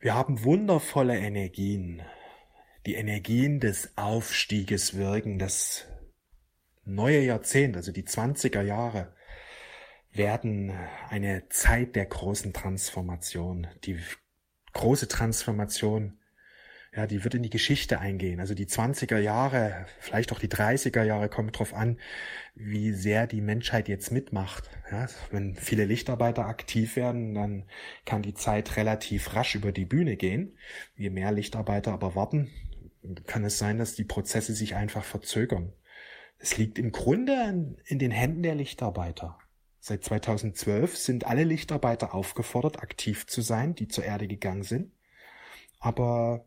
Wir haben wundervolle Energien. Die Energien des Aufstieges wirken. Das neue Jahrzehnt, also die 20er Jahre, werden eine Zeit der großen Transformation. Die große Transformation ja, die wird in die Geschichte eingehen. Also die 20er Jahre, vielleicht auch die 30er Jahre, kommt drauf an, wie sehr die Menschheit jetzt mitmacht. Ja, wenn viele Lichtarbeiter aktiv werden, dann kann die Zeit relativ rasch über die Bühne gehen. Je mehr Lichtarbeiter aber warten, kann es sein, dass die Prozesse sich einfach verzögern. Es liegt im Grunde in den Händen der Lichtarbeiter. Seit 2012 sind alle Lichtarbeiter aufgefordert, aktiv zu sein, die zur Erde gegangen sind. Aber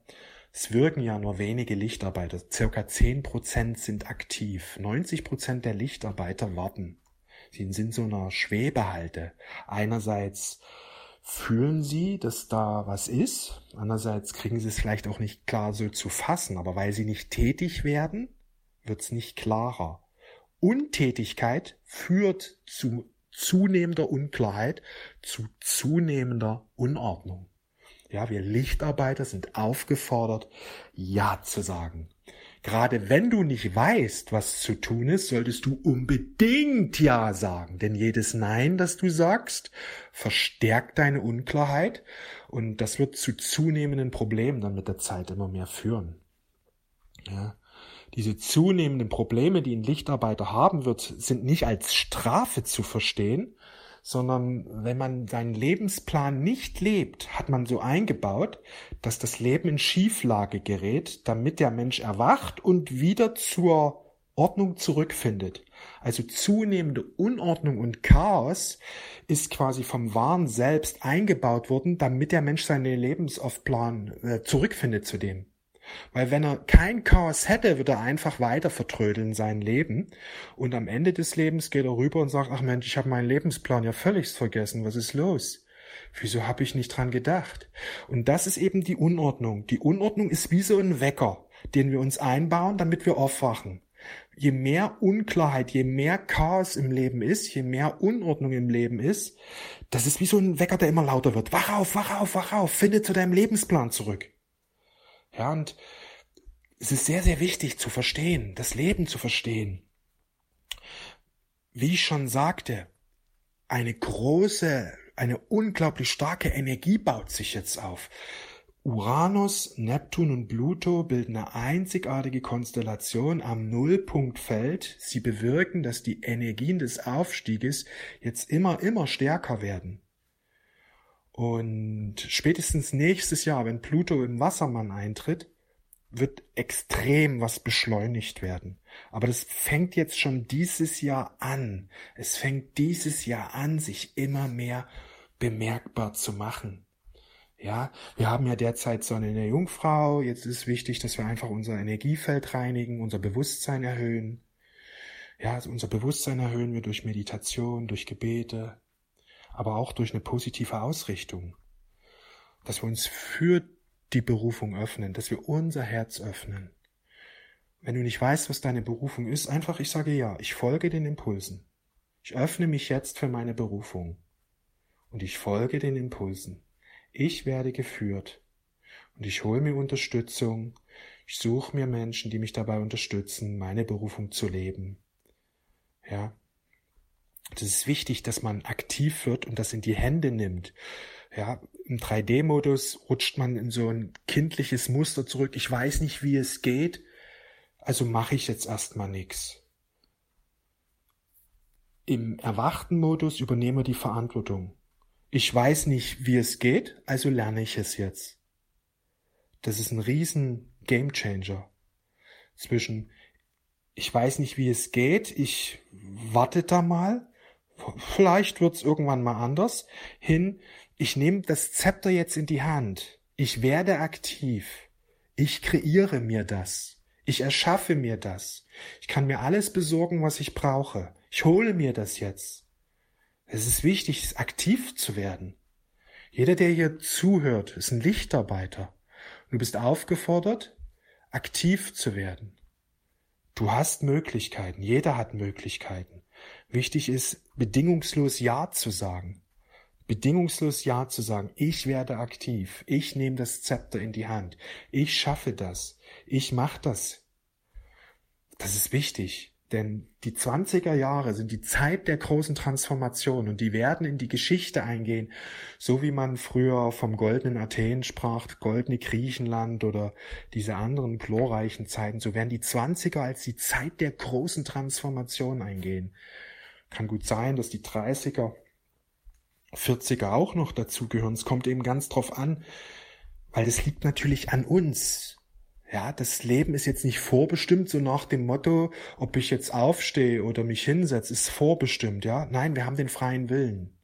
es wirken ja nur wenige Lichtarbeiter. Circa zehn Prozent sind aktiv. 90 Prozent der Lichtarbeiter warten. Sie sind so einer Schwebehalte. Einerseits fühlen sie, dass da was ist. Andererseits kriegen sie es vielleicht auch nicht klar so zu fassen. Aber weil sie nicht tätig werden, wird es nicht klarer. Untätigkeit führt zu zunehmender Unklarheit, zu zunehmender Unordnung. Ja, wir Lichtarbeiter sind aufgefordert, Ja zu sagen. Gerade wenn du nicht weißt, was zu tun ist, solltest du unbedingt Ja sagen. Denn jedes Nein, das du sagst, verstärkt deine Unklarheit und das wird zu zunehmenden Problemen dann mit der Zeit immer mehr führen. Ja. Diese zunehmenden Probleme, die ein Lichtarbeiter haben wird, sind nicht als Strafe zu verstehen, sondern wenn man seinen Lebensplan nicht lebt, hat man so eingebaut, dass das Leben in Schieflage gerät, damit der Mensch erwacht und wieder zur Ordnung zurückfindet. Also zunehmende Unordnung und Chaos ist quasi vom Wahn selbst eingebaut worden, damit der Mensch seinen Lebensaufplan äh, zurückfindet zu dem. Weil wenn er kein Chaos hätte, würde er einfach weiter vertrödeln sein Leben. Und am Ende des Lebens geht er rüber und sagt, ach Mensch, ich habe meinen Lebensplan ja völlig vergessen. Was ist los? Wieso habe ich nicht dran gedacht? Und das ist eben die Unordnung. Die Unordnung ist wie so ein Wecker, den wir uns einbauen, damit wir aufwachen. Je mehr Unklarheit, je mehr Chaos im Leben ist, je mehr Unordnung im Leben ist, das ist wie so ein Wecker, der immer lauter wird. Wach auf, wach auf, wach auf, finde zu deinem Lebensplan zurück. Ja, und es ist sehr, sehr wichtig zu verstehen, das Leben zu verstehen. Wie ich schon sagte, eine große, eine unglaublich starke Energie baut sich jetzt auf. Uranus, Neptun und Pluto bilden eine einzigartige Konstellation am Nullpunktfeld. Sie bewirken, dass die Energien des Aufstieges jetzt immer, immer stärker werden. Und spätestens nächstes Jahr, wenn Pluto im Wassermann eintritt, wird extrem was beschleunigt werden. Aber das fängt jetzt schon dieses Jahr an. Es fängt dieses Jahr an, sich immer mehr bemerkbar zu machen. Ja, wir haben ja derzeit Sonne in der Jungfrau. Jetzt ist wichtig, dass wir einfach unser Energiefeld reinigen, unser Bewusstsein erhöhen. Ja, also unser Bewusstsein erhöhen wir durch Meditation, durch Gebete, aber auch durch eine positive Ausrichtung. Dass wir uns für die Berufung öffnen, dass wir unser Herz öffnen. Wenn du nicht weißt, was deine Berufung ist, einfach ich sage ja, ich folge den Impulsen. Ich öffne mich jetzt für meine Berufung. Und ich folge den Impulsen. Ich werde geführt. Und ich hole mir Unterstützung. Ich suche mir Menschen, die mich dabei unterstützen, meine Berufung zu leben. Ja, das ist wichtig, dass man aktiv wird und das in die Hände nimmt. Ja, im 3D-Modus rutscht man in so ein kindliches Muster zurück. Ich weiß nicht, wie es geht, also mache ich jetzt erstmal nichts. Im erwachten Modus übernehme die Verantwortung. Ich weiß nicht, wie es geht, also lerne ich es jetzt. Das ist ein riesen Gamechanger zwischen ich weiß nicht, wie es geht, ich warte da mal vielleicht wird's irgendwann mal anders, hin, ich nehme das Zepter jetzt in die Hand, ich werde aktiv, ich kreiere mir das, ich erschaffe mir das, ich kann mir alles besorgen, was ich brauche, ich hole mir das jetzt. Es ist wichtig, aktiv zu werden. Jeder, der hier zuhört, ist ein Lichtarbeiter. Du bist aufgefordert, aktiv zu werden. Du hast Möglichkeiten, jeder hat Möglichkeiten. Wichtig ist, bedingungslos Ja zu sagen. bedingungslos Ja zu sagen. Ich werde aktiv. Ich nehme das Zepter in die Hand. Ich schaffe das. Ich mache das. Das ist wichtig. Denn die 20er Jahre sind die Zeit der großen Transformation und die werden in die Geschichte eingehen, so wie man früher vom goldenen Athen sprach, goldene Griechenland oder diese anderen glorreichen Zeiten, so werden die 20er als die Zeit der großen Transformation eingehen. Kann gut sein, dass die 30er, 40er auch noch dazugehören. Es kommt eben ganz drauf an, weil es liegt natürlich an uns. Ja, das Leben ist jetzt nicht vorbestimmt, so nach dem Motto, ob ich jetzt aufstehe oder mich hinsetze, ist vorbestimmt, ja. Nein, wir haben den freien Willen.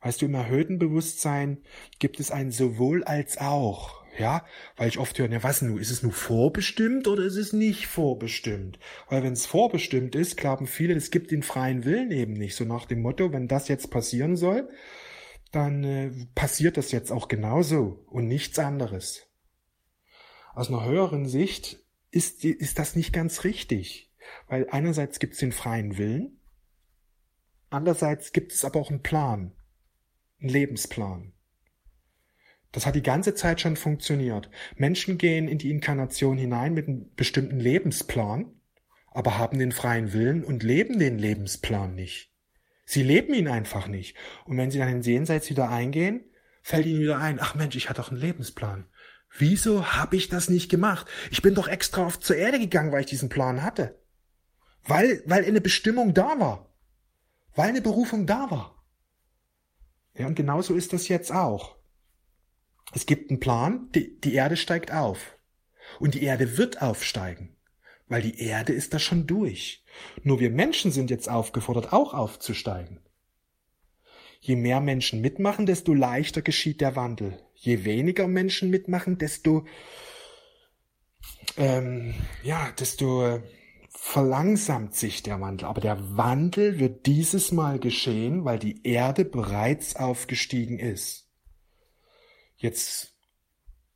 Weißt du, im erhöhten Bewusstsein gibt es ein sowohl als auch, ja, weil ich oft höre, ja, was nun, ist es nur vorbestimmt oder ist es nicht vorbestimmt? Weil wenn es vorbestimmt ist, glauben viele, es gibt den freien Willen eben nicht, so nach dem Motto, wenn das jetzt passieren soll, dann äh, passiert das jetzt auch genauso und nichts anderes aus einer höheren Sicht ist, ist das nicht ganz richtig. Weil einerseits gibt es den freien Willen, andererseits gibt es aber auch einen Plan, einen Lebensplan. Das hat die ganze Zeit schon funktioniert. Menschen gehen in die Inkarnation hinein mit einem bestimmten Lebensplan, aber haben den freien Willen und leben den Lebensplan nicht. Sie leben ihn einfach nicht. Und wenn sie dann in Jenseits wieder eingehen, fällt ihnen wieder ein, ach Mensch, ich hatte doch einen Lebensplan. Wieso habe ich das nicht gemacht? Ich bin doch extra auf zur Erde gegangen, weil ich diesen Plan hatte. Weil, weil eine Bestimmung da war. Weil eine Berufung da war. Ja, und genauso ist das jetzt auch. Es gibt einen Plan, die, die Erde steigt auf. Und die Erde wird aufsteigen. Weil die Erde ist da schon durch. Nur wir Menschen sind jetzt aufgefordert, auch aufzusteigen. Je mehr Menschen mitmachen, desto leichter geschieht der Wandel. Je weniger Menschen mitmachen, desto ähm, ja, desto verlangsamt sich der Wandel. Aber der Wandel wird dieses Mal geschehen, weil die Erde bereits aufgestiegen ist. Jetzt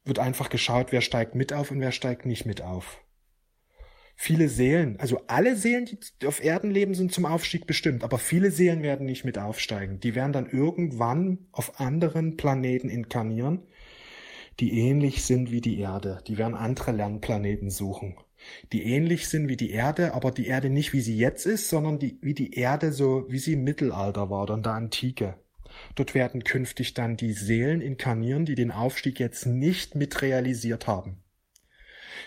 wird einfach geschaut, wer steigt mit auf und wer steigt nicht mit auf. Viele Seelen, also alle Seelen, die auf Erden leben, sind zum Aufstieg bestimmt, aber viele Seelen werden nicht mit aufsteigen. Die werden dann irgendwann auf anderen Planeten inkarnieren, die ähnlich sind wie die Erde. Die werden andere Lernplaneten suchen, die ähnlich sind wie die Erde, aber die Erde nicht wie sie jetzt ist, sondern die, wie die Erde so, wie sie im Mittelalter war oder in der Antike. Dort werden künftig dann die Seelen inkarnieren, die den Aufstieg jetzt nicht mit realisiert haben.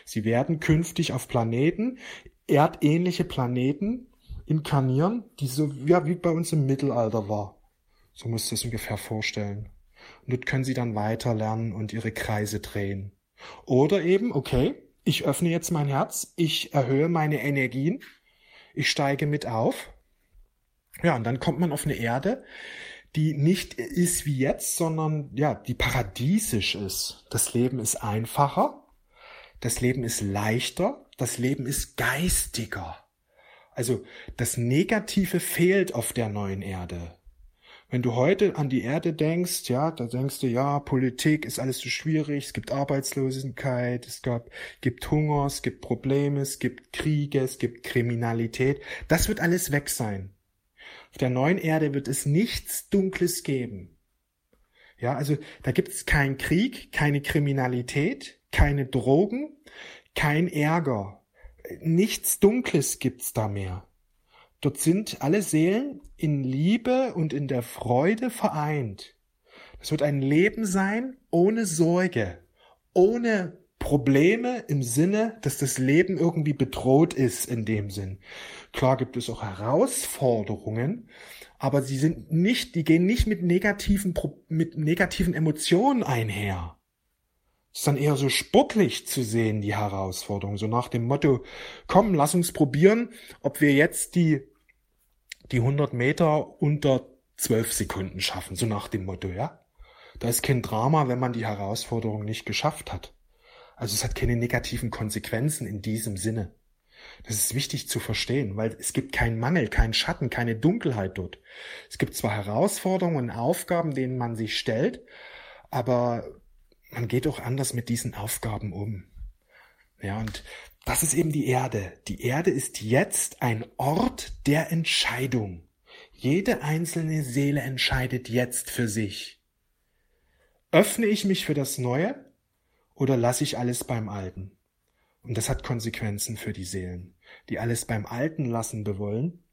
Sie werden künftig auf Planeten, erdähnliche Planeten inkarnieren, die so ja, wie bei uns im Mittelalter war. So muss das ungefähr vorstellen. Und dort können sie dann weiter lernen und ihre Kreise drehen. Oder eben, okay, ich öffne jetzt mein Herz, ich erhöhe meine Energien, ich steige mit auf. Ja, und dann kommt man auf eine Erde, die nicht ist wie jetzt, sondern ja, die paradiesisch ist. Das Leben ist einfacher, das Leben ist leichter, das Leben ist geistiger. Also das Negative fehlt auf der neuen Erde. Wenn du heute an die Erde denkst, ja, da denkst du, ja, Politik ist alles zu schwierig, es gibt Arbeitslosigkeit, es gab, gibt Hunger, es gibt Probleme, es gibt Kriege, es gibt Kriminalität. Das wird alles weg sein. Auf der neuen Erde wird es nichts Dunkles geben. Ja, also da gibt es keinen Krieg, keine Kriminalität, keine Drogen, kein Ärger. Nichts Dunkles gibt's da mehr. Dort sind alle Seelen in Liebe und in der Freude vereint. Es wird ein Leben sein ohne Sorge, ohne Probleme im Sinne, dass das Leben irgendwie bedroht ist in dem Sinn. Klar gibt es auch Herausforderungen, aber sie sind nicht, die gehen nicht mit negativen, mit negativen Emotionen einher ist dann eher so sportlich zu sehen, die Herausforderung. So nach dem Motto, komm, lass uns probieren, ob wir jetzt die, die 100 Meter unter 12 Sekunden schaffen. So nach dem Motto, ja. Da ist kein Drama, wenn man die Herausforderung nicht geschafft hat. Also es hat keine negativen Konsequenzen in diesem Sinne. Das ist wichtig zu verstehen, weil es gibt keinen Mangel, keinen Schatten, keine Dunkelheit dort. Es gibt zwar Herausforderungen und Aufgaben, denen man sich stellt, aber man geht auch anders mit diesen Aufgaben um. Ja, und das ist eben die Erde. Die Erde ist jetzt ein Ort der Entscheidung. Jede einzelne Seele entscheidet jetzt für sich. Öffne ich mich für das Neue oder lasse ich alles beim Alten? Und das hat Konsequenzen für die Seelen, die alles beim Alten lassen bewollen,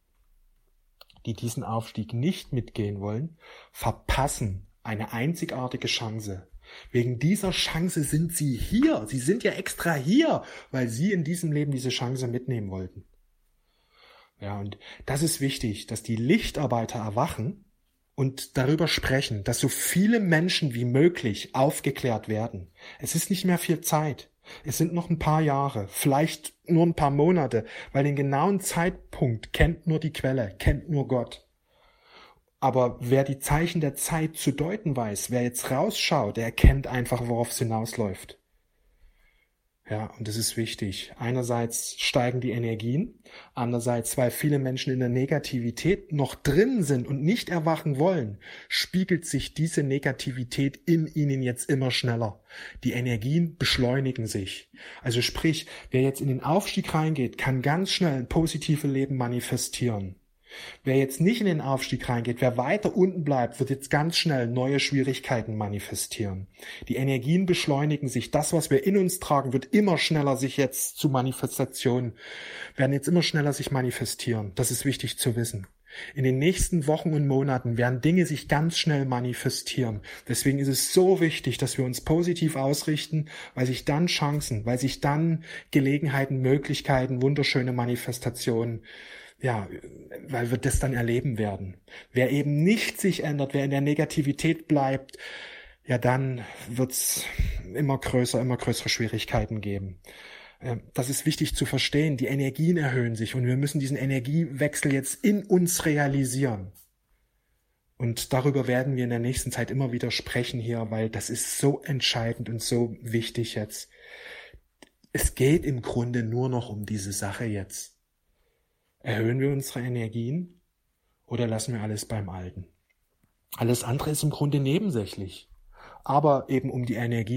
die diesen Aufstieg nicht mitgehen wollen, verpassen eine einzigartige Chance. Wegen dieser Chance sind sie hier. Sie sind ja extra hier, weil sie in diesem Leben diese Chance mitnehmen wollten. Ja, und das ist wichtig, dass die Lichtarbeiter erwachen und darüber sprechen, dass so viele Menschen wie möglich aufgeklärt werden. Es ist nicht mehr viel Zeit. Es sind noch ein paar Jahre, vielleicht nur ein paar Monate, weil den genauen Zeitpunkt kennt nur die Quelle, kennt nur Gott. Aber wer die Zeichen der Zeit zu deuten weiß, wer jetzt rausschaut, der erkennt einfach, worauf es hinausläuft. Ja, und das ist wichtig. Einerseits steigen die Energien, andererseits, weil viele Menschen in der Negativität noch drin sind und nicht erwachen wollen, spiegelt sich diese Negativität in ihnen jetzt immer schneller. Die Energien beschleunigen sich. Also sprich, wer jetzt in den Aufstieg reingeht, kann ganz schnell ein positives Leben manifestieren. Wer jetzt nicht in den Aufstieg reingeht, wer weiter unten bleibt, wird jetzt ganz schnell neue Schwierigkeiten manifestieren. Die Energien beschleunigen sich. Das, was wir in uns tragen, wird immer schneller sich jetzt zu Manifestationen, werden jetzt immer schneller sich manifestieren. Das ist wichtig zu wissen. In den nächsten Wochen und Monaten werden Dinge sich ganz schnell manifestieren. Deswegen ist es so wichtig, dass wir uns positiv ausrichten, weil sich dann Chancen, weil sich dann Gelegenheiten, Möglichkeiten, wunderschöne Manifestationen ja, weil wir das dann erleben werden. Wer eben nicht sich ändert, wer in der Negativität bleibt, ja, dann wird's immer größer, immer größere Schwierigkeiten geben. Das ist wichtig zu verstehen. Die Energien erhöhen sich und wir müssen diesen Energiewechsel jetzt in uns realisieren. Und darüber werden wir in der nächsten Zeit immer wieder sprechen hier, weil das ist so entscheidend und so wichtig jetzt. Es geht im Grunde nur noch um diese Sache jetzt. Erhöhen wir unsere Energien oder lassen wir alles beim Alten? Alles andere ist im Grunde nebensächlich. Aber eben um die Energie